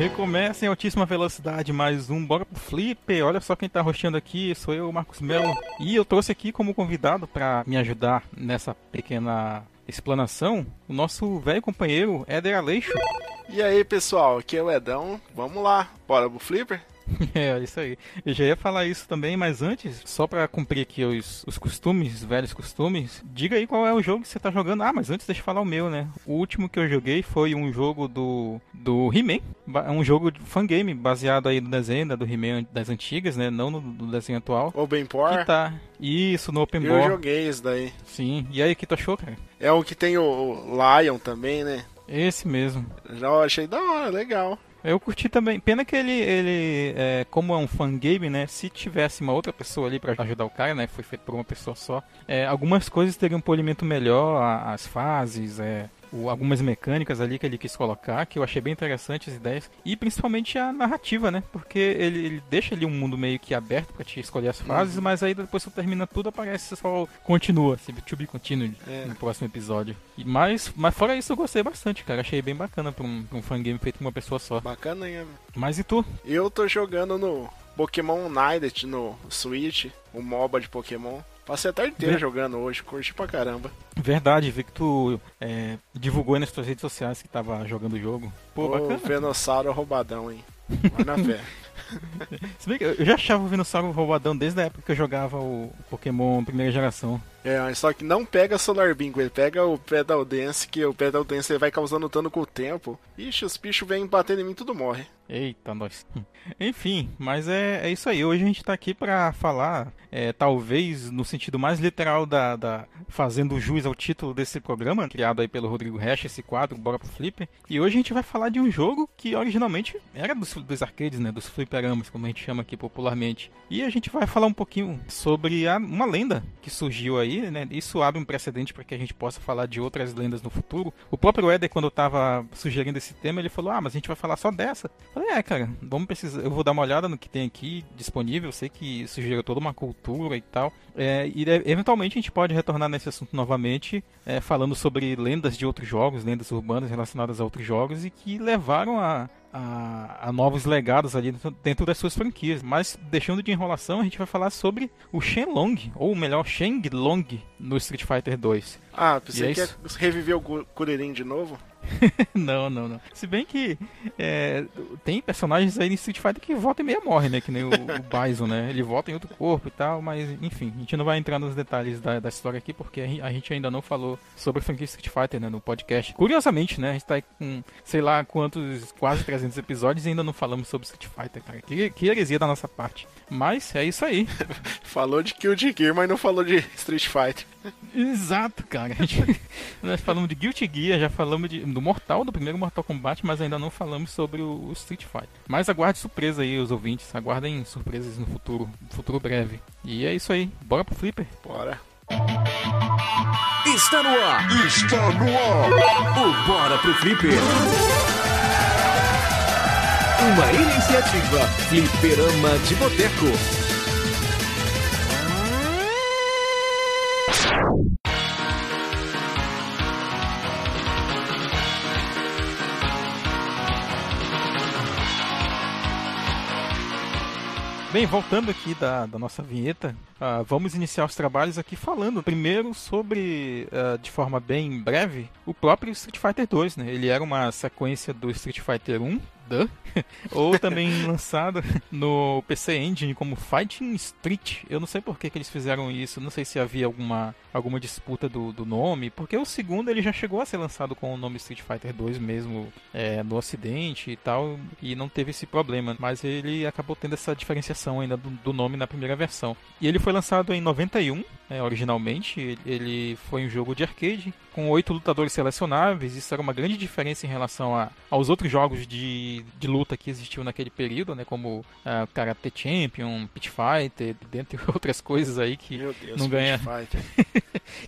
Recomeça em altíssima velocidade mais um Bora pro Flipper. Olha só quem tá rosteando aqui, sou eu, Marcos Melo. E eu trouxe aqui como convidado para me ajudar nessa pequena explanação o nosso velho companheiro Éder Aleixo. E aí pessoal, aqui é o Edão. Vamos lá, bora pro Flipper? É, isso aí. Eu já ia falar isso também, mas antes, só pra cumprir aqui os, os costumes, os velhos costumes, diga aí qual é o jogo que você tá jogando. Ah, mas antes deixa eu falar o meu, né? O último que eu joguei foi um jogo do, do He-Man. É um jogo de fangame, baseado aí no desenho né, do He-Man das antigas, né? Não no, no desenho atual. Open? Que tá. Isso, no Open Eu Board. joguei isso daí. Sim. E aí, o que tu achou, cara? É o que tem o Lion também, né? Esse mesmo. Já achei da hora, legal. Eu curti também. Pena que ele, ele é, como é um fangame, né? Se tivesse uma outra pessoa ali pra ajudar o cara, né? Foi feito por uma pessoa só. é, algumas coisas teriam um polimento melhor, as fases, é, o- algumas mecânicas ali que ele quis colocar, que eu achei bem interessante as ideias. E principalmente a narrativa, né? Porque ele, ele deixa ali um mundo meio que aberto pra te escolher as fases, mas aí depois que você termina tudo, aparece só continua, assim, to be continued É. no próximo episódio. E mais, mas fora isso, eu gostei bastante, cara. Achei bem bacana pra um, pra um fangame feito por uma pessoa só. Bacana, hein? Mas e tu? Eu tô jogando no Pokémon United no Switch, o MOBA de Pokémon. Passei a tarde inteira Vê- jogando hoje, curti pra caramba. Verdade, vi que tu é, divulgou aí nas tuas redes sociais que tava jogando o jogo. Pô, o bacana. Venossauro roubadão, hein? Vai na fé. Se bem que eu já achava o Venossauro roubadão desde a época que eu jogava o Pokémon primeira geração. É, só que não pega Solar Bingo, ele pega o Pedal Dance, que o Pedal Dance ele vai causando dano com o tempo. Ixi, os bichos vêm batendo em mim tudo morre. Eita, nós. Enfim, mas é, é isso aí. Hoje a gente tá aqui pra falar, é, talvez no sentido mais literal da, da. fazendo jus ao título desse programa, criado aí pelo Rodrigo Resch, esse quadro, Bora pro Flipper. E hoje a gente vai falar de um jogo que originalmente era dos, dos arcades, né? Dos fliperamas, como a gente chama aqui popularmente. E a gente vai falar um pouquinho sobre a- uma lenda que surgiu aí, né? Isso abre um precedente para que a gente possa falar de outras lendas no futuro. O próprio Éder, quando eu tava sugerindo esse tema, ele falou: Ah, mas a gente vai falar só dessa. Eu falei, é, cara, vamos precisar. Eu vou dar uma olhada no que tem aqui disponível. Eu sei que isso toda uma cultura e tal. É, e é, eventualmente a gente pode retornar nesse assunto novamente, é, falando sobre lendas de outros jogos, lendas urbanas relacionadas a outros jogos e que levaram a, a, a novos legados ali dentro- das suas franquias. Mas deixando de enrolação, a gente vai falar sobre o Shenlong, ou melhor, Shenlong no Street Fighter 2. Ah, pensei é que ia isso? reviver o Kuririn de novo. não, não, não. Se bem que é, tem personagens aí em Street Fighter que volta e meia morre, né? Que nem o, o Bison, né? Ele volta em outro corpo e tal, mas enfim, a gente não vai entrar nos detalhes da, da história aqui porque a gen- a gente ainda não falou sobre a franquia Street Fighter, né? No podcast. Curiosamente, né? A gente tá aí com sei lá quantos, quase 300 episódios e ainda não falamos sobre Street Fighter, cara. Que, que heresia da nossa parte. Mas é isso aí. Falou de de Gear, mas não falou de Street Fighter. Exato, cara. A gente- nós falamos de Guilty Gear, já falamos de, do Mortal, do primeiro Mortal Kombat, mas ainda não falamos sobre o, Street Fighter. Mas aguarde surpresa aí, os ouvintes. Aguardem surpresas no futuro, futuro breve. E é isso aí. Bora pro Flipper. Bora. Está no ar. Está no ar. O Bora pro Flipper. Uma iniciativa Fliperama de Boteco. Bem, voltando aqui da, da nossa vinheta, ah, vamos iniciar os trabalhos aqui falando primeiro sobre, ah, de forma bem breve, o próprio Street Fighter 2, né? Ele era uma sequência do Street Fighter 1, ou também lançado no PC Engine como Fighting Street. Eu não sei por que, que eles fizeram isso, não sei se havia alguma, alguma disputa do, do nome, porque o segundo ele já chegou a ser lançado com o nome Street Fighter 2 mesmo é, no ocidente e tal, e não teve esse problema, mas ele acabou tendo essa diferenciação ainda do, do nome na primeira versão. E ele foi lançado em 91, né, originalmente, ele foi um jogo de arcade, com oito lutadores selecionáveis, isso era uma grande diferença em relação a, aos outros jogos de, de luta que existiam naquele período, né, como ah, Karate Champion, Pit Fighter, dentre outras coisas aí que Deus, não ganha.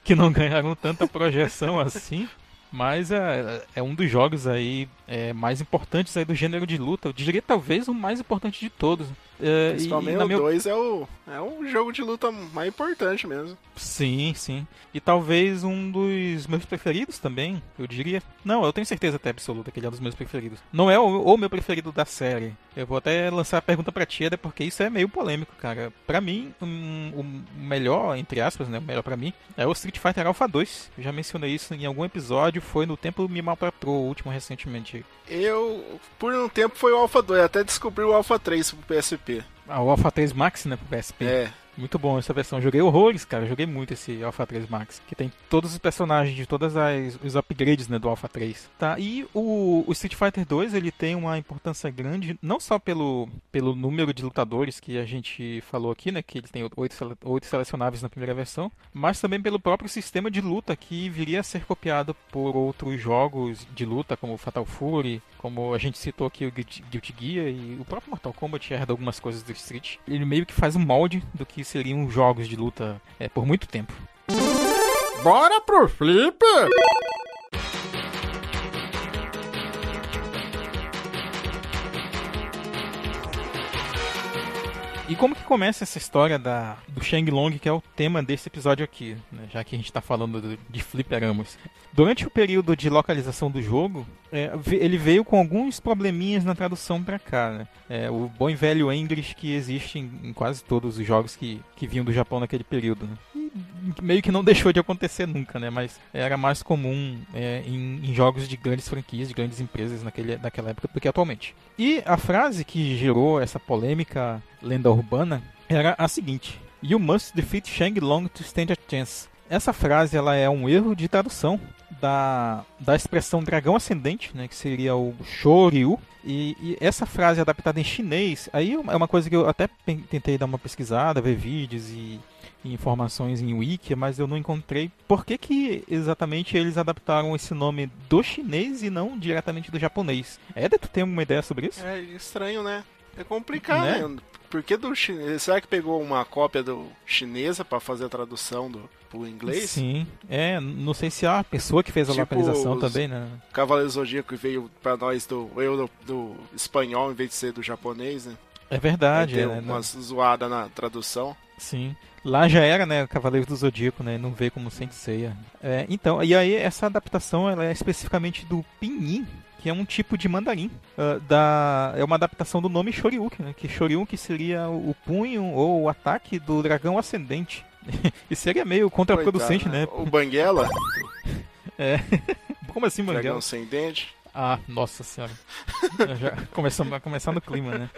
Que não ganharam tanta projeção assim. Mas é, é um dos jogos aí é, mais importantes aí do gênero de luta. Eu diria talvez o mais importante de todos. E- Principalmente e o minha 2 é o, é o jogo de luta mais importante mesmo. Sim, sim. E talvez um dos meus preferidos também, eu diria. Não, eu tenho certeza até absoluta que ele é um dos meus preferidos. Não é o, o meu preferido da série. Eu vou até lançar a pergunta pra Tieda, porque isso é meio polêmico, cara. Pra mim, um- o melhor, entre aspas, né? O melhor pra mim, é o Street Fighter Alpha 2. Eu já mencionei isso em algum episódio, foi no Tempo Me Maltratou, o último recentemente. Eu, por um tempo, foi o Alpha 2, até descobri o Alpha 3 pro PSP. Ah, o Alpha 3 Max, né, pro PSP. É, Muito bom essa versão. Joguei horrores, cara. Joguei muito esse Alpha 3 Max. Que tem todos os personagens de todas as os upgrades né, do Alpha 3. Tá? E o, o Street Fighter 2 ele tem uma importância grande, não só pelo, pelo número de lutadores que a gente falou aqui, né? Que ele tem oito, sele- oito selecionáveis na primeira versão, mas também pelo próprio sistema de luta que viria a ser copiado por outros jogos de luta, como Fatal Fury, como a gente citou aqui o Guilty Gear e o próprio Mortal Kombat herda algumas coisas do Street. Ele meio que faz um molde do que seriam jogos de luta é, por muito tempo. Bora pro flip! E como que começa essa história da, do Shang Long, que é o tema desse episódio aqui, né? já que a gente está falando do- de fliperamos. Durante o período de localização do jogo, é, ele veio com alguns probleminhas na tradução para cá. Né? É, o bom e velho English que existe em, em quase todos os jogos que, que vinham do Japão naquele período. Né? Meio que não deixou de acontecer nunca, né? mas era mais comum é, em, em jogos de grandes franquias, de grandes empresas naquele, naquela época do que atualmente. E a frase que gerou essa polêmica lenda urbana era a seguinte: You must defeat Shang Long to stand a chance. Essa frase ela é um erro de tradução da, da expressão dragão ascendente, né, que seria o Shoryu. E, e essa frase adaptada em chinês, aí é uma coisa que eu até tentei dar uma pesquisada, ver vídeos e informações em wiki, mas eu não encontrei por que, que exatamente eles adaptaram esse nome do chinês e não diretamente do japonês. Éder, tu tem alguma ideia sobre isso? é estranho, né? É complicado, Né? né? Por que do chinês? Será que pegou uma cópia do chinesa pra fazer a tradução do pro inglês? Sim, é, não sei se a pessoa que fez a Tipo localização também, né? Cavaleiro Zodíaco veio pra nós do, eu, do, do espanhol em vez de ser do japonês, né? É verdade, Tem é, né? umas zoada na tradução. Sim. Lá já era, né, Cavaleiro do Zodíaco, né? Não veio como Senseiya. É, então, e aí essa adaptação ela é especificamente do Pinyin, que é um tipo de mandarim. ah, da, é uma adaptação do nome Shoryuken, né? Que Shoryuken seria o, punho ou o ataque do dragão ascendente. e seria meio contraproducente, Coitado, né? O Banguela, Como assim, dragão Manguela? sem dente. Ah, nossa senhora. Já começamos a começar no clima, né?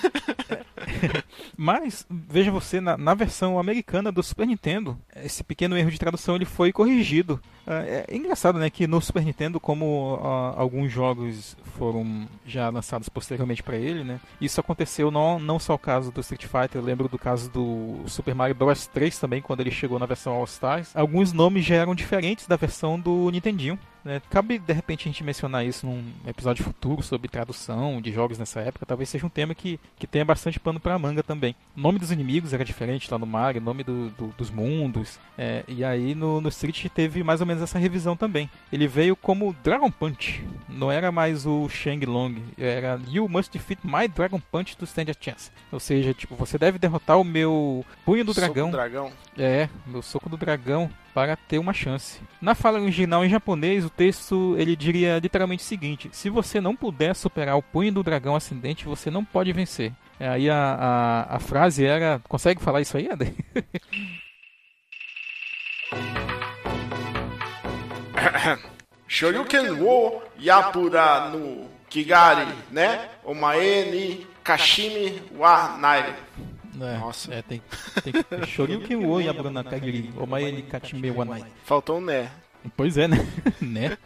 Mas, veja você, na, na versão americana do Super Nintendo, esse pequeno erro de tradução ele foi corrigido. Ah, É, é engraçado, né, que no Super Nintendo, como ah, alguns jogos foram já lançados posteriormente para ele, né, isso aconteceu não, não só o caso do Street Fighter, eu lembro do caso do Super Mario Bros 3 também, quando ele chegou na versão All Stars. Alguns nomes já eram diferentes da versão do Nintendinho. Né. Cabe de repente a gente mencionar isso num episódio futuro sobre tradução de jogos nessa época. Talvez seja um tema que, que tenha bastante pano pra manga também. O nome dos inimigos era diferente lá no Mario, o nome do- do- dos mundos. é, e aí no, no Street teve mais ou menos essa revisão também. Ele veio como Dragon Punch. Não era mais o Shang Long. Era You must defeat my Dragon Punch to stand a chance. Ou seja, tipo, você deve derrotar o meu punho do Soco dragão. dragão. É, meu soco do dragão para ter uma chance. Na fala original em japonês, o texto ele diria literalmente o seguinte: se você não puder superar o punho do dragão ascendente, você não pode vencer. É, Aí a, a, a frase era. Consegue falar isso aí, Eder? Shoryuken wo Yapura no Kigari, né? Omae ni Kashimi wa Nai. É, Nossa. É, tem, tem que. Shoryuken wo Yabruna Kagiri, Omae ni Kachime Wanai. Faltou um né. Pois é, né? né?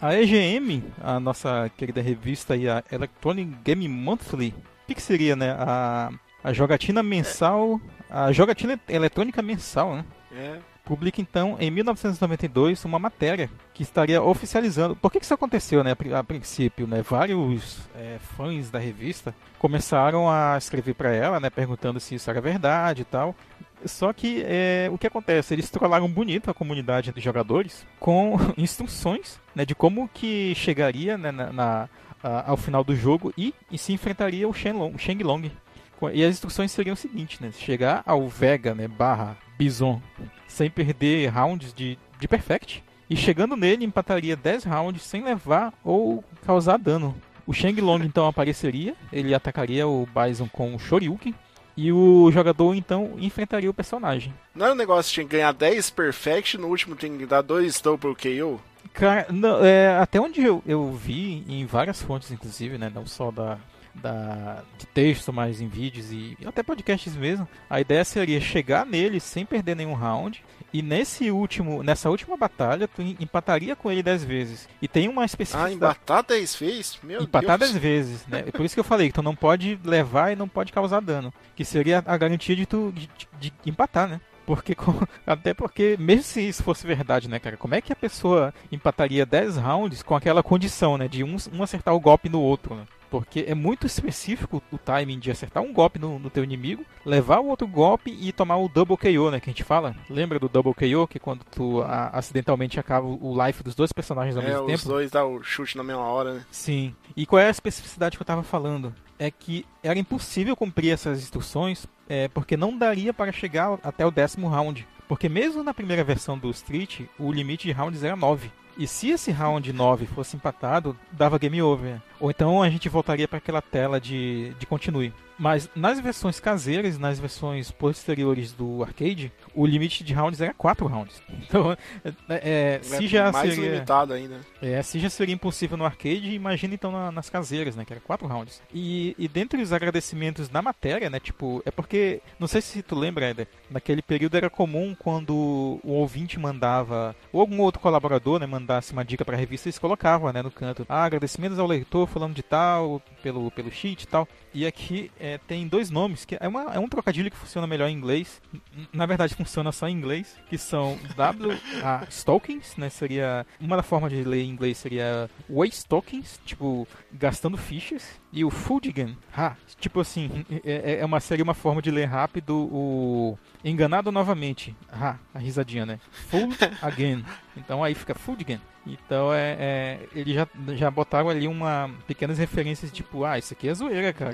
A EGM, a nossa querida revista e a Electronic Game Monthly, o que, que seria, né? A, a jogatina mensal, a jogatina eletrônica mensal, né? É. Publica então em 1992 uma matéria que estaria oficializando. Por que, que isso aconteceu, né? A pri- A princípio, né? Vários é, fãs da revista começaram a escrever para ela, né? Perguntando se isso era verdade e tal. Só que é, o que acontece? Eles trollaram bonito a comunidade de jogadores com instruções né, de como que chegaria né, na, na- a- ao final do jogo e, e se enfrentaria o Shenlong, o. E as instruções seriam o seguinte, né? Chegar ao Vega, né, barra Bison, sem perder rounds de, de Perfect. E chegando nele, empataria 10 rounds sem levar ou causar dano. O Shang Long então apareceria, ele atacaria o Bison com o Shoryuken. E o jogador então enfrentaria o personagem. Não é um negócio de ganhar 10 Perfect, no último tem que dar 2 Double KO? Cara, não, é, até onde eu, eu vi, em várias fontes inclusive, né, não só da, da, de texto, mas em vídeos e até podcasts mesmo, a ideia seria chegar nele sem perder nenhum round e nesse último, nessa última batalha, tu empataria com ele 10 vezes. E tem uma especificidade. Ah, empatar 10 vezes? Meu empatar Deus. 10 vezes, né? Por isso que eu falei que tu não pode levar e não pode causar dano. Que seria a garantia de tu de, de empatar, né? Porque, até porque, mesmo se isso fosse verdade, né, cara? Como é que a pessoa empataria 10 rounds com aquela condição, né? De um, um acertar o golpe no outro, né? Porque é muito específico o timing de acertar um golpe no, no teu inimigo, levar o outro golpe e tomar o double KO, né? Que a gente fala. Lembra do double KO? Que quando tu a, acidentalmente acaba o life dos dois personagens ao é, mesmo os tempo. os dois dá o chute na mesma hora, né? Sim. E qual é a especificidade que eu tava falando? É que era impossível cumprir essas instruções é, porque não daria para chegar até o décimo round. Porque mesmo na primeira versão do Street, o limite de rounds era 9. E se esse round 9 fosse empatado, dava game over. Ou então a gente voltaria para aquela tela de, de continue. Mas nas versões caseiras, nas versões posteriores do arcade, o limite de rounds era 4 rounds. Então, é, é, se já mais seria, limitado ainda. É, se já seria impossível no arcade, imagina então na, nas caseiras, né, que era 4 rounds. E, e dentre os agradecimentos na matéria, né, tipo, é porque, não sei se tu lembra, Eder, naquele período era comum quando o ouvinte mandava, ou algum outro colaborador, né, mandasse uma dica para a revista, eles colocavam, né, no canto, ah, agradecimentos ao leitor falando de tal, pelo, pelo cheat e tal. E aqui é, tem dois nomes, que é, uma, é um trocadilho que funciona melhor em inglês. Na verdade, funciona só em inglês, que são W. A, Stokens, né? Seria. Uma forma de ler em inglês seria Waste Tokens, tipo, gastando fichas. E o Fuldigan, ha, tipo assim, é, é uma seria uma forma de ler rápido o enganado novamente. Ha, a risadinha, né? Fooled again. Então aí fica Fuldigan. Então é, é eles já, já botaram ali uma pequenas referências tipo, ah, isso aqui é zoeira, cara.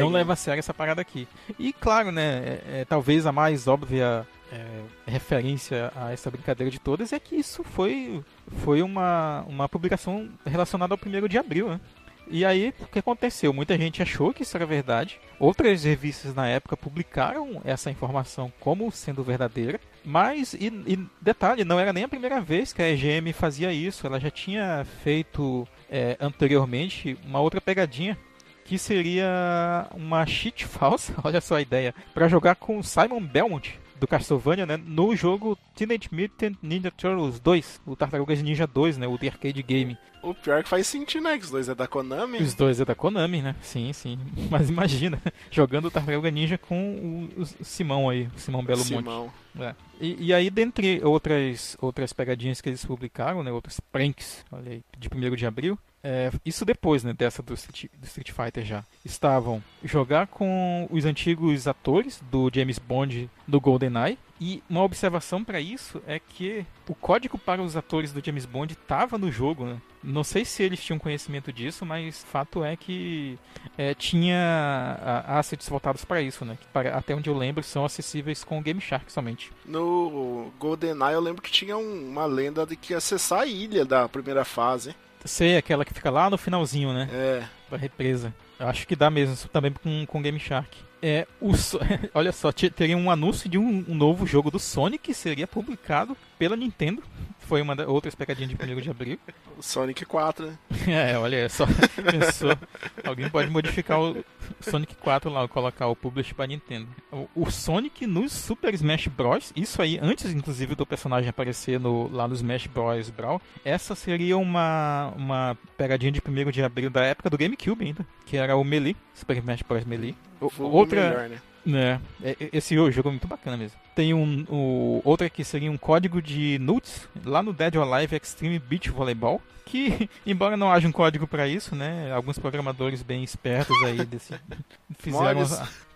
Não leva a sério essa parada aqui. E claro, né, é, é, talvez a mais óbvia é, referência a essa brincadeira de todas é que isso foi, foi uma, uma publicação relacionada ao primeiro de abril, né? E aí, o que aconteceu? Muita gente achou que isso era verdade. Outras revistas na época publicaram essa informação como sendo verdadeira. Mas, e, e detalhe, não era nem a primeira vez que a EGM fazia isso. Ela já tinha feito é, anteriormente uma outra pegadinha que seria uma cheat falsa, olha só a ideia, para jogar com Simon Belmont do Castlevania, né, no jogo Teenage Mutant Ninja Turtles 2, o Tartarugas Ninja 2, né, o The Arcade Game. O pior é que faz sentido, né? Que os dois é da Konami. Os dois é da Konami, né? Sim, sim. Mas imagina, jogando o Tartaruga Ninja com o, o Simão aí, o Simão Belo Simão. Monte. É. E, e, aí, dentre outras, outras pegadinhas que eles publicaram, né, outros pranks, olha aí, de 1 de abril, é, isso depois, né, dessa do Street, do Street, Fighter já. Estavam jogar com os antigos atores do James Bond do GoldenEye. E uma observação para isso é que o código para os atores do James Bond estava no jogo, né? Não sei se eles tinham conhecimento disso, mas fato é que é, tinha assets voltados para isso, né? Que para, até onde eu lembro são acessíveis com o Game Shark somente. No GoldenEye eu lembro que tinha um, uma lenda de que acessar a ilha da primeira fase. Sei, aquela que fica lá no finalzinho, né? É. Da represa. Eu acho que dá mesmo, também com, com Game Shark. É, o, olha só, teria um anúncio de um, um, novo jogo do Sonic que seria publicado pela Nintendo. Foi uma da, outra pegadinha de 1 de abril. O Sonic 4, né? É, olha só. Pensou. Alguém pode modificar o Sonic 4 lá, colocar o publish para Nintendo. O, o, Sonic no Super Smash Bros. Isso aí, antes inclusive do personagem aparecer no, lá no Smash Bros. Brawl. Essa seria uma, uma pegadinha de 1 de abril da época do GameCube ainda. Que era o Melee, Super Smash Bros. Melee. Outra. Melhor, né? É, esse jogo é muito bacana mesmo. Tem um, o, outra que seria um código de nuts lá no Dead or Alive Extreme Beach Volleyball. Que, embora não haja um código para isso, né? Alguns programadores bem espertos aí desse, fizeram.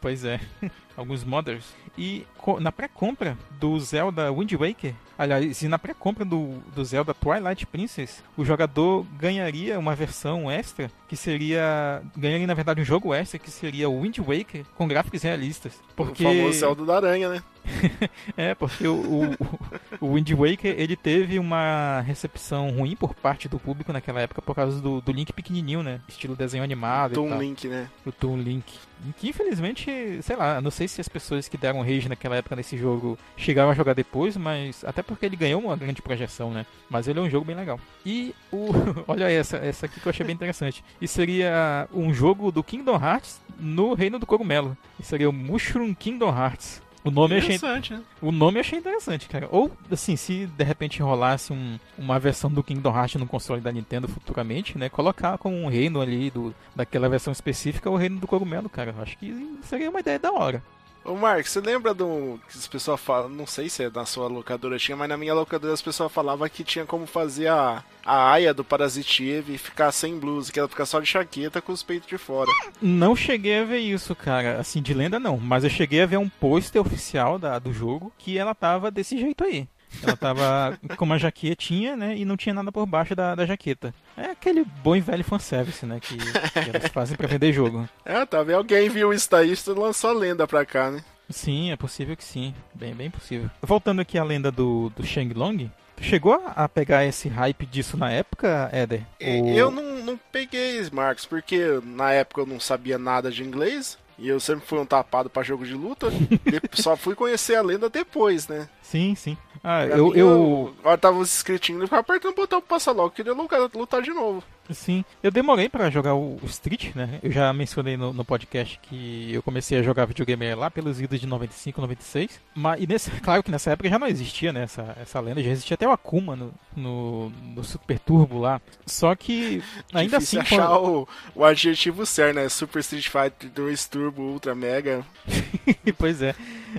Pois é, alguns modders. E na pré-compra do Zelda Wind Waker, Aliás, e na pré-compra do, do Zelda Twilight Princess, o jogador ganharia uma versão extra que seria. Ganharia, na verdade, um jogo extra que seria o Wind Waker com gráficos realistas. Porque... O famoso Zelda da Aranha, né? é, porque o, o, o Wind Waker ele teve uma recepção ruim por parte do público naquela época por causa do, do Link pequenininho, né? Estilo desenho animado. O Toon Link, né? O Toon Link. Que infelizmente, sei lá, não sei se as pessoas que deram rage naquela época nesse jogo chegaram a jogar depois, mas até porque ele ganhou uma grande projeção, né? Mas ele é um jogo bem legal. E o. Olha essa, essa aqui que eu achei bem interessante. E seria um jogo do Kingdom Hearts no Reino do Cogumelo. E seria o Mushroom Kingdom Hearts. O nome eu achei né? O nome eu achei interessante, cara. Ou assim, se de repente rolasse um, uma versão do Kingdom Hearts no console da Nintendo futuramente, né, colocar como um reino ali do daquela versão específica o reino do cogumelo, cara. Eu acho que seria uma ideia da hora. Ô Mark, você lembra do que as pessoas falam, não sei se é na sua locadora tinha, mas na minha locadora as pessoas falavam que tinha como fazer a, a aia do Parasite Eve ficar sem blusa, que ela fica só de chaqueta com os peitos de fora. Não cheguei a ver isso, cara, assim, de lenda não, mas eu cheguei a ver um pôster oficial da, do jogo que ela tava desse jeito aí. Ela tava com uma jaquetinha, né? E não tinha nada por baixo da, da jaqueta. É aquele bom e velho fanservice, né? Que, que elas fazem pra vender jogo. É, tá vendo? Alguém viu isso daí e lançou a lenda pra cá, né? Sim, é possível que sim. Bem, bem possível. Voltando aqui à lenda do, do Shenlong, Tu chegou a pegar esse hype disso na época, Éder? Eu não, não peguei, Marcos, porque na época eu não sabia nada de inglês. E eu sempre fui um tapado para jogo de luta. só fui conhecer a lenda depois, né? Sim, sim. Ah, eu, eu... Agora tava os inscritinhos e ficava apertando o botão pra passar logo. Queria lutar, lutar de novo. Sim, eu demorei para jogar o Street, né? Eu já mencionei no, no, podcast que eu comecei a jogar videogame lá pelos idos de 95, 96. Mas, e nesse, claro que nessa época já não existia né, essa, essa lenda, já existia até o Akuma no, no, no Super Turbo lá. Só que ainda Difícil assim. achar quando... o, o adjetivo certo, né? Super Street Fighter 2 Turbo Ultra Mega. pois é.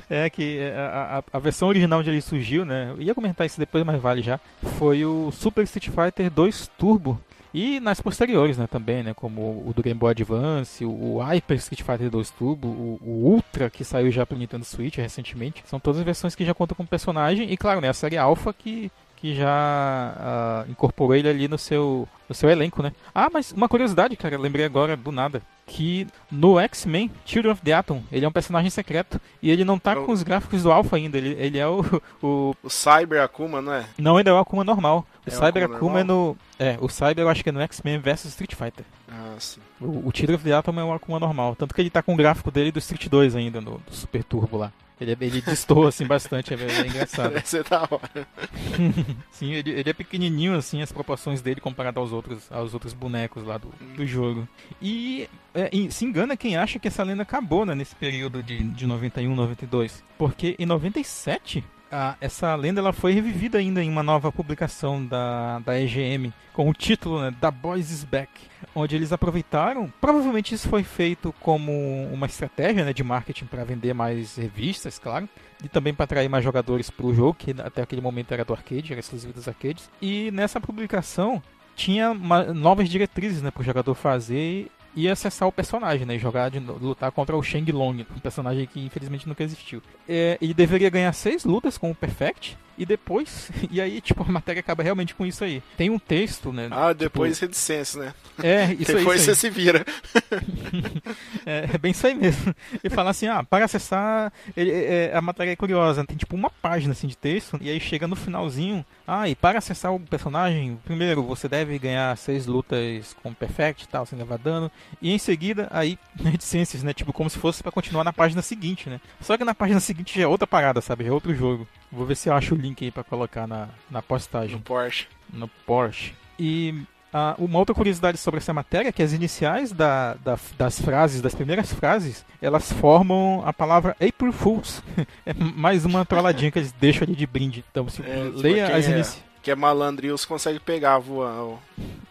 É que a, a, a, versão original onde ele surgiu, né? Eu ia comentar isso depois, mas vale já. Foi o Super Street Fighter 2 Turbo e nas posteriores, né, também, né, como o do Game Boy Advance, o Hyper Street Fighter 2 Turbo, o, o Ultra, que saiu já pro Nintendo Switch recentemente. São todas versões que já contam com personagem, e claro, né, a série Alpha que, que já uh, incorporou ele ali no seu, no seu elenco, né. Ah, mas uma curiosidade, cara, lembrei agora do nada que no X-Men, Children of the Atom, ele é um personagem secreto e ele não tá com os gráficos do Alpha ainda, ele, ele é o, o... O Cyber Akuma, não é? Não, ainda é o Akuma normal. O é Cyber Akuma, Akuma é no... É, o Cyber eu acho que é no X-Men vs Street Fighter. Ah, sim. O, o Children of the Atom é o Akuma normal, tanto que ele tá com o gráfico dele do Street 2 ainda, no Super Turbo lá. Ele, é, ele destoa assim bastante, é, é engraçado. Você tá hora. Sim, ele, ele, é pequenininho assim, as proporções dele comparado aos outros, aos outros bonecos lá do, do jogo. E, é, e, se engana quem acha que essa lenda acabou né, nesse período de, de 91, 92. Porque em 97 ah, essa lenda ela foi revivida ainda em uma nova publicação da, da EGM com o título né, Da Boys is Back, onde eles aproveitaram, provavelmente isso foi feito como uma estratégia né, de marketing para vender mais revistas, claro, e também para atrair mais jogadores para o jogo, que até aquele momento era do arcade, era exclusivo dos arcades. E nessa publicação tinha uma, novas diretrizes né, para o jogador fazer e acessar o personagem, né? E jogar de lutar contra o Shang Long, um personagem que infelizmente nunca existiu. É, ele deveria ganhar seis lutas com o Perfect e depois. E aí, tipo, a matéria acaba realmente com isso aí. Tem um texto, né? Ah, depois tipo, né? É, isso depois aí. Depois você se vira. é, é, bem isso aí mesmo. E fala assim, ah, para acessar. Ele, é, a matéria é curiosa, tem tipo uma página assim de texto, e aí chega no finalzinho. Ah, e para acessar o personagem, primeiro você deve ganhar seis lutas com Perfect e tal, sem levar dano. E em seguida, aí, reticências, né? Tipo, como se fosse para continuar na página seguinte, né? Só que na página seguinte já é outra parada, sabe? Já é outro jogo. Vou ver se eu acho o link aí pra colocar na, na postagem. No Porsche. No Porsche. E ah, uma outra curiosidade sobre essa matéria é que as iniciais da, da, das frases, das primeiras frases, elas formam a palavra April Fools. é mais uma trolladinha que eles deixam ali de brinde. Então, se é, leia as é, iniciais. Que é malandrios consegue pegar voando.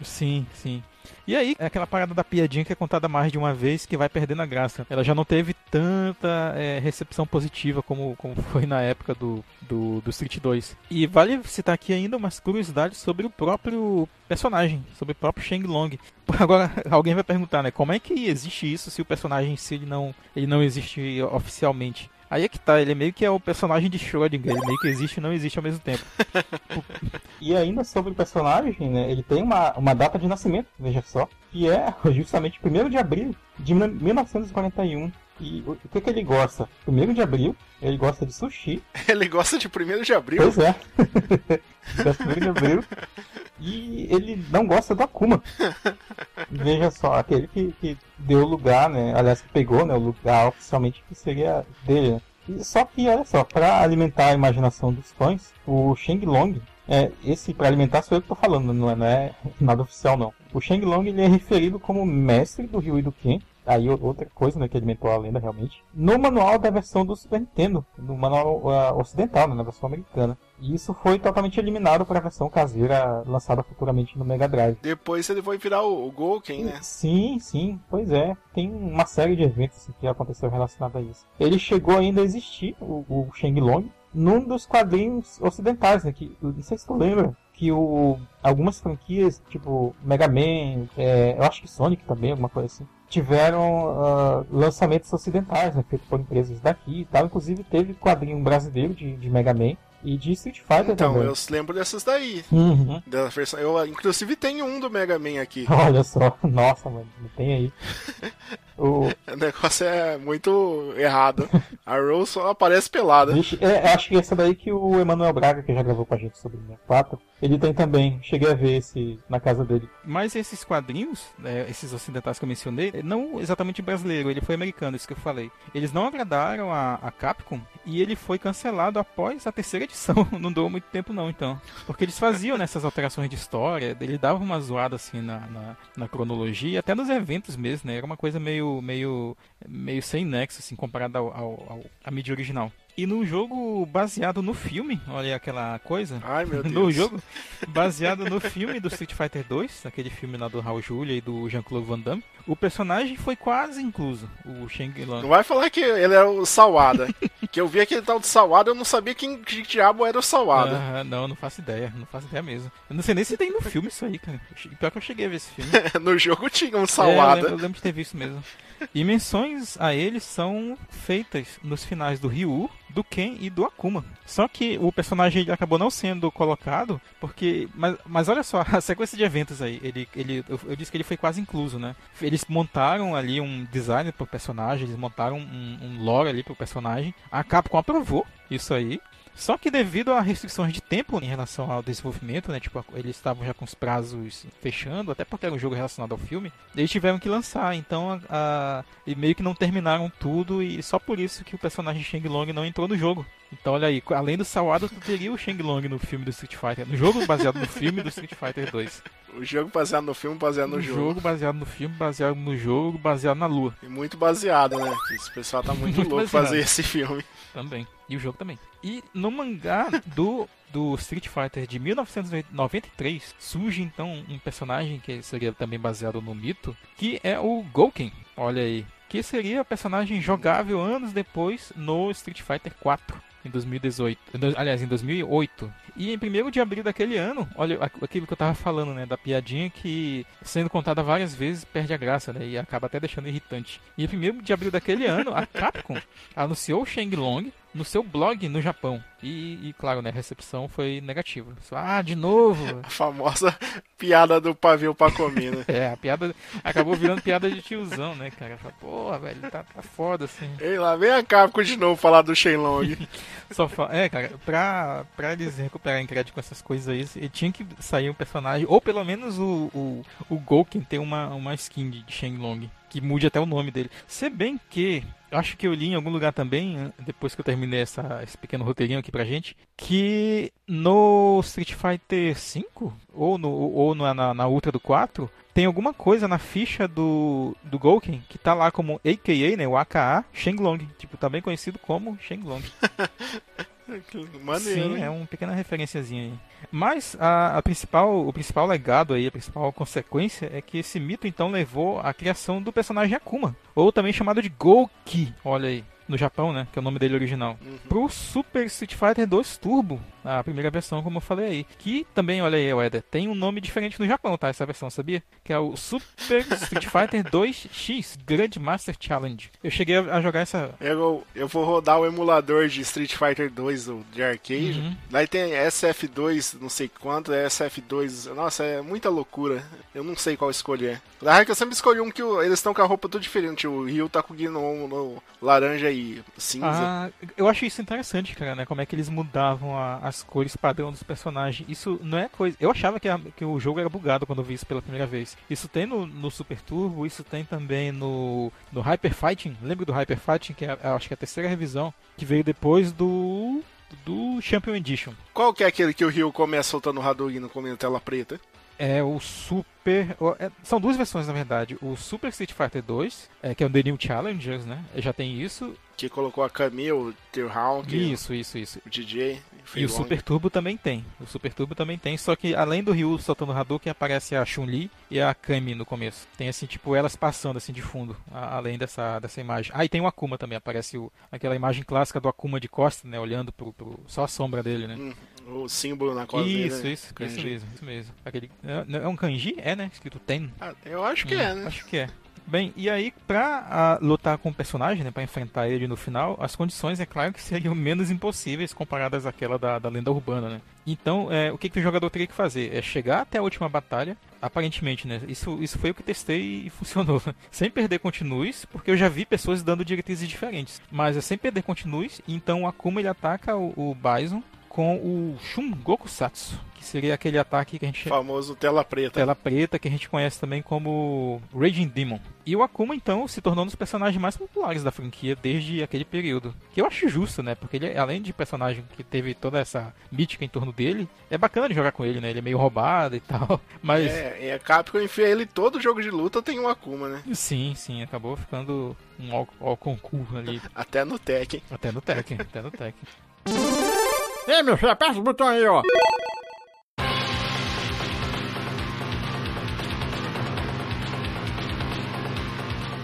Sim, sim. E aí, é aquela parada da piadinha que é contada mais de uma vez que vai perdendo a graça. Ela já não teve tanta é, recepção positiva como, como foi na época do, do, do Street 2. E vale citar aqui ainda umas curiosidades sobre o próprio personagem, sobre o próprio Shang Long. Agora, alguém vai perguntar, né? Como é que existe isso se o personagem em si ele não, ele não existe oficialmente? Aí é que tá, ele meio que é o personagem de Schrödinger, ele meio que existe e não existe ao mesmo tempo. E ainda sobre o personagem, né, ele tem uma, uma data de nascimento, veja só, que é justamente 1 de abril de 1941. E o, o que, que ele gosta? 1 de abril, ele gosta de sushi. Ele gosta de 1 de abril. Pois é. gosta de 1 de abril. E ele não gosta do Akuma. Veja só, aquele que, que deu lugar, né? Aliás, que pegou né, o lugar oficialmente que seria dele. Né? E Só que, olha só, para alimentar a imaginação dos fãs, o Sheng Long, é, esse para alimentar sou eu que tô falando, não é, não é nada oficial não. O Sheng Long ele é referido como mestre do Ryu e do Ken, aí outra coisa né, que alimentou a lenda realmente, no manual da versão do Super Nintendo, no manual ah, ocidental, né, na versão americana. E isso foi totalmente eliminado para a versão caseira lançada futuramente no Mega Drive. Depois ele foi virar o, o Golken, né? Sim, sim, pois é. Tem uma série de eventos que aconteceu relacionado a isso. Ele chegou ainda a existir, o, o Long, num dos quadrinhos ocidentais, né? Que, não sei se tu lembra, que o, algumas franquias, tipo Mega Man, é, eu acho que Sonic também, alguma coisa assim, tiveram ah, lançamentos ocidentais, né? Feitos por empresas daqui e tal. Inclusive teve quadrinho brasileiro de, de Mega Man e de Street Fighter Então, também. eu lembro dessas daí. Uhum. Da versão, eu, inclusive, tenho um do Mega Man aqui. Olha só, nossa, mano, não tem aí. O, O negócio é muito errado. A Rose só aparece pelada. Vixe, é, acho que essa daí que o Emanuel Braga, que já gravou com a gente sobre o 64, ele tem também. Cheguei a ver esse na casa dele. Mas esses quadrinhos, né, esses ocidentais que eu mencionei, não exatamente brasileiro, ele foi americano, isso que eu falei. Eles não agradaram a, a Capcom e ele foi cancelado após a terceira edição. Não durou muito tempo não, então. Porque eles faziam nessas alterações de história, ele dava uma zoada assim na, na, na cronologia, até nos eventos mesmo, né? Era uma coisa meio, meio, meio sem nexo, assim, comparada ao, ao, ao- à mídia original. E no jogo baseado no filme, olha aquela coisa, Ai, meu Deus. no jogo baseado no filme do Street Fighter 2, aquele filme lá do Raul Julia e do Jean-Claude Van Damme, o personagem foi quase incluso, o Shang Não Lang. vai falar que ele é o Sawada. que eu vi aquele tal de Sawada, eu não sabia quem que diabo era o Sawada. Ah, não, não faço ideia, não faço ideia mesmo. Eu não sei nem se tem no filme isso aí, cara. Pior que eu cheguei a ver esse filme. no jogo tinha um É, eu, lembro, eu lembro de ter visto mesmo. E menções a ele são feitas nos finais do Ryu, do Ken e do Akuma. Só que o personagem acabou não sendo colocado, porque. Mas, mas olha só, a sequência de eventos aí. Ele, ele, eu, eu disse que ele foi quase incluso, né? Eles montaram ali um design pro personagem, eles montaram um, um lore ali pro personagem. A Capcom aprovou isso aí. Só que devido a restrições de tempo em relação ao desenvolvimento, né? Tipo, eles estavam já com os prazos fechando, até porque era um jogo relacionado ao filme, eles tiveram que lançar. Então, a, a- meio que não terminaram tudo e só por isso que o personagem Shang Long não entrou no jogo. Então, olha aí, além do Sawada, tu teria o Shang Long no filme do Street Fighter, no jogo baseado no filme do Street Fighter 2. O jogo baseado no filme, baseado no No jogo. jogo baseado no filme, baseado no jogo, baseado na lua E muito baseado, né? Esse pessoal tá muito, Muito louco baseado. fazer esse filme. também. E o jogo também. E no mangá do, do Street Fighter de 1993 surge então um personagem que seria também baseado no mito, que é o Gouken. Olha aí. Que seria personagem jogável anos depois no Street Fighter 4. Em 2018, em do- aliás, em 2008. E em 1 de abril daquele ano, olha aqu- aquilo que eu tava falando, né? Da piadinha que, sendo contada várias vezes, perde a graça, né? E acaba até deixando irritante. E em 1 de abril daquele ano, a Capcom anunciou o Shang Long no seu blog no Japão. E, e, claro, né, a recepção foi negativa. Ah, de novo! A famosa piada do pavio pra comer, né? É, a piada acabou virando piada de tiozão, né, cara? Fala, Porra, velho, tá, tá foda assim. Ei lá, vem a Capcom de novo falar do Shenlong. Só fa... É, cara, pra, pra eles recuperarem crédito com essas coisas aí, ele tinha que sair um personagem, ou pelo menos o, o, o Gouken ter uma, uma skin de Shenlong, que mude até o nome dele. Se bem que, acho que eu li em algum lugar também, depois que eu terminei essa, esse pequeno roteirinho aqui pra gente, que no Street Fighter V, ou, no, ou na, na, Ultra do 4, tem alguma coisa na ficha do, do Gouken que tá lá como AKA, né, o AKA Shenlong, tipo, também conhecido como Shenlong. Maneiro, Sim, é uma pequena referenciazinha aí. Mas a, a principal, o principal legado aí, a principal consequência é que esse mito então levou à criação do personagem Akuma, ou também chamado de Gouki, olha aí, no Japão, né, que é o nome dele original. Uhum. Pro Super Street Fighter 2 Turbo, A primeira versão, como eu falei aí. Que também, olha aí, Eder, tem um nome diferente no Japão, tá? Essa versão, sabia? Que é o Super Street Fighter 2X Grandmaster Challenge. Eu cheguei a jogar essa. Eu, eu vou rodar o emulador de Street Fighter 2 de arcade. Uhum. Daí tem SF2, não sei quanto, é SF2. Nossa, é muita loucura. Eu não sei qual escolher. Na real que eu sempre escolhi um que o- eles estão com a roupa tudo diferente. O Ryu tá com o Gnon no laranja e cinza. Ah, eu acho isso interessante, cara, né? Como é que eles mudavam a- as cores padrão dos personagens. Isso não é coisa. Eu achava que, a- que o jogo era bugado quando eu vi isso pela primeira vez. Isso tem no, no Super Turbo, isso tem também no, no Hyper Fighting. Lembra do Hyper Fighting, que é, eu acho que é a terceira revisão, que veio depois do. do Champion Edition. Qual que é aquele que o Ryu começa soltando o Hadouken no começo da tela preta? É o Super. é- são duas versões, na verdade. O Super Street Fighter 2, é, que é o The New Challengers, né? Já tem isso. Que colocou a Camille, o T-Hawk, Isso, isso, isso. o DJ. E o Super Turbo também tem. O Super Turbo também tem, só que além do Ryu soltando o Hadouken, aparece a Chun-Li e a Kami no começo. Tem assim, tipo, elas passando assim de fundo, a- além dessa, dessa imagem. Ah, e tem o Akuma também, aparece o, aquela imagem clássica do Akuma de costa, né, olhando pro, pro- só a sombra dele, né? Hum, o símbolo na costa dele, Isso, né? isso, isso Kanji. mesmo, isso mesmo. Aquele, é, é um kanji? É, né? Escrito Ten. Ah, eu acho que Hum, é, né? Acho que é. Bem, e aí, pra ah, lutar com o personagem, né, pra enfrentar ele no final, as condições, é claro, que seriam menos impossíveis comparadas àquela da, da lenda urbana, né? Então, é, o que, que o jogador teria que fazer? É chegar até a última batalha, aparentemente, né? Isso, isso foi o que testei e funcionou. sem perder continues, porque eu já vi pessoas dando diretrizes diferentes. Mas é sem perder continues, então o Akuma ele ataca o, o Bison com o Shun Gokusatsu, que seria aquele ataque que a gente O famoso tela preta. tela preta, que a gente conhece também como Raging Demon. E o Akuma, então, se tornou um dos personagens mais populares da franquia desde aquele período. Que eu acho justo, né? Porque ele, além de personagem que teve toda essa mítica em torno dele, é bacana de jogar com ele, né? Ele é meio roubado e tal. Mas. É, e a Capcom enfia ele todo jogo de luta tem um Akuma, né? Sim, sim, acabou ficando um all concurso ali. Até no Tekken. Até no Tekken, até no Tekken. Ei, meu filho, aperta o botão aí, ó.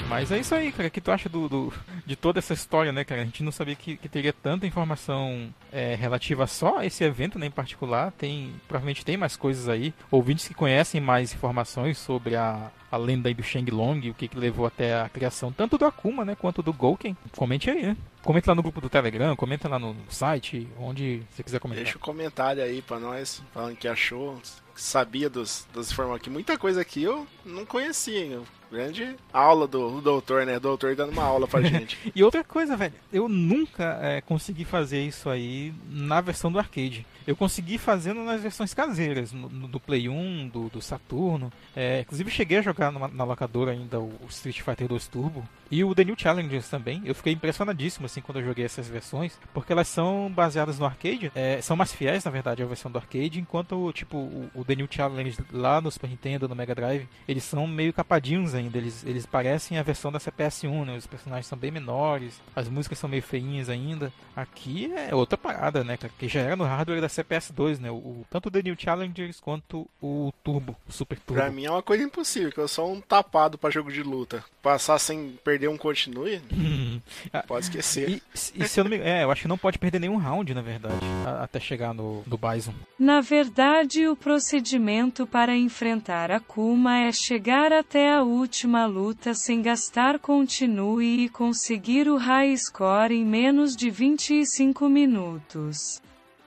Mas é isso aí, cara. O que tu acha do, do- de toda essa história, né, cara? A gente não sabia que, que teria tanta informação é, relativa só a esse evento, né, em particular. Tem, provavelmente tem mais coisas aí. Ouvintes que conhecem mais informações sobre a, a lenda aí do Shenlong, o que, que levou até a criação tanto do Akuma, né, quanto do Gouken. Comente aí, né? Comenta lá no grupo do Telegram, comenta lá no site, onde você quiser comentar. Deixa o comentário aí pra nós, falando que achou, que sabia dos, das informações. Que muita coisa aqui eu não conhecia, hein? Grande aula do, do doutor, né? Doutor dando uma aula pra gente. E outra coisa, velho, eu nunca é, consegui fazer isso aí na versão do arcade. Eu consegui fazendo nas versões caseiras, no, no- do Play 1, do, do Saturno. É, inclusive cheguei a jogar numa- na locadora ainda o, Street Fighter 2 Turbo e o The New Challengers também. Eu fiquei impressionadíssimo assim quando eu joguei essas versões, porque elas são baseadas no arcade, é, são mais fiéis na verdade à versão do arcade, enquanto tipo o, o The New Challengers lá no Super Nintendo, no Mega Drive, eles são meio capadinhos ainda. Eles, eles parecem a versão da CPS1, né? Os personagens são bem menores, as músicas são meio feinhas ainda. Aqui é outra parada, né? Que já era no hardware da CPS2, né? O, o- tanto o The New Challengers quanto o Turbo, o Super Turbo. pra mim é uma coisa impossível, que eu sou um tapado pra jogo de luta. Passar sem perder um continue, pode esquecer. E, e se eu não me... É, eu acho que não pode perder nenhum round, na verdade, a- até chegar no, no Bison. Na verdade, o procedimento para enfrentar Akuma é chegar até a última luta sem gastar continue e conseguir o high score em menos de 25 minutos.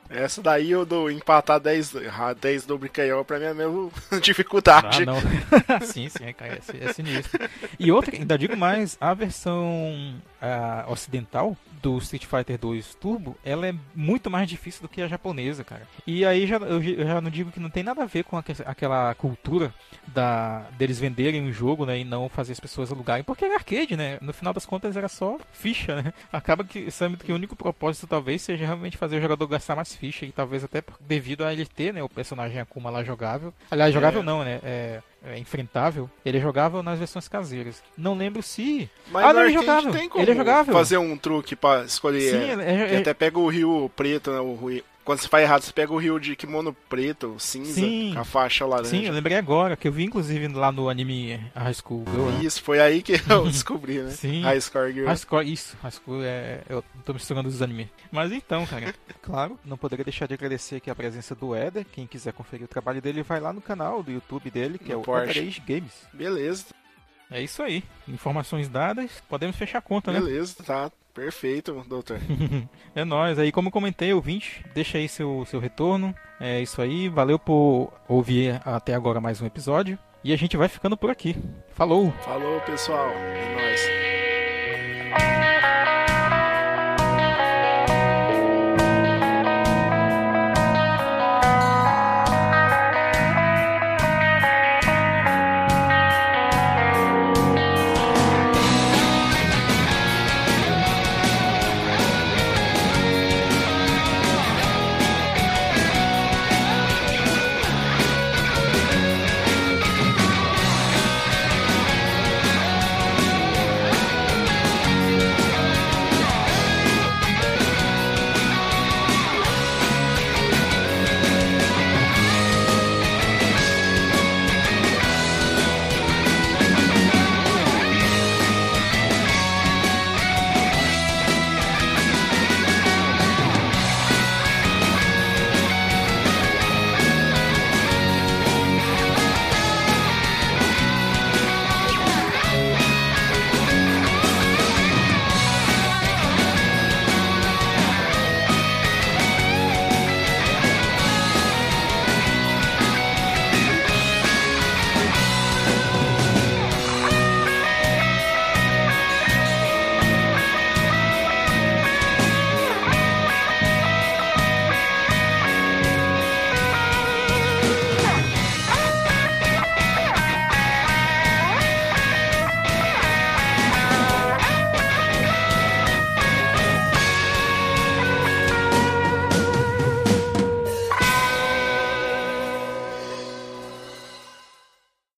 Essa daí eu dou empatar 10, ah, 10 do Brincaiol pra mim é mesmo dificuldade. Ah, não. sim, sim, é, é, é sinistro. E outra, ainda digo mais, a versão ah, ocidental do Street Fighter 2 Turbo, ela é muito mais difícil do que a japonesa, cara. E aí já, eu, já- não digo que não tem nada a ver com aque- aquela cultura da deles venderem o jogo, né, e não fazer as pessoas alugarem, porque era arcade, né? No final das contas era só ficha, né? Acaba que sabe que o único propósito talvez seja realmente fazer o jogador gastar mais ficha e talvez até devido a ele ter, né, o personagem Akuma lá jogável. Aliás, jogável É. não, né? É, é enfrentável. Ele jogável nas versões caseiras. Não lembro se Mas Ah, não, ele jogável. tem como Ele jogável. fazer um truque pra escolher. Sim, é, é- é- até pega o rio preto, né, o Rio- quando você faz errado, você pega o Ryu de kimono preto, cinza, Sim. com a faixa laranja. Sim, eu lembrei agora, que eu vi inclusive lá no anime High School Girl. né? Isso, foi aí que eu descobri, né? Sim. High Score Girl. High School, isso, High School é. Eu tô misturando os animes. Mas então, cara, claro, não poderia deixar de agradecer aqui a presença do Eder. Quem quiser conferir o trabalho dele, vai lá no canal do YouTube dele, que No é o Porsche. Eder Age Games. Beleza, É isso aí. Informações dadas, podemos fechar a conta, né? beleza, tá. Perfeito, doutor. É nóis. Aí, como comentei, ouvinte, deixa aí seu, seu retorno. É isso aí. Valeu por ouvir até agora mais um episódio. E a gente vai ficando por aqui. Falou! Falou, pessoal. É nóis.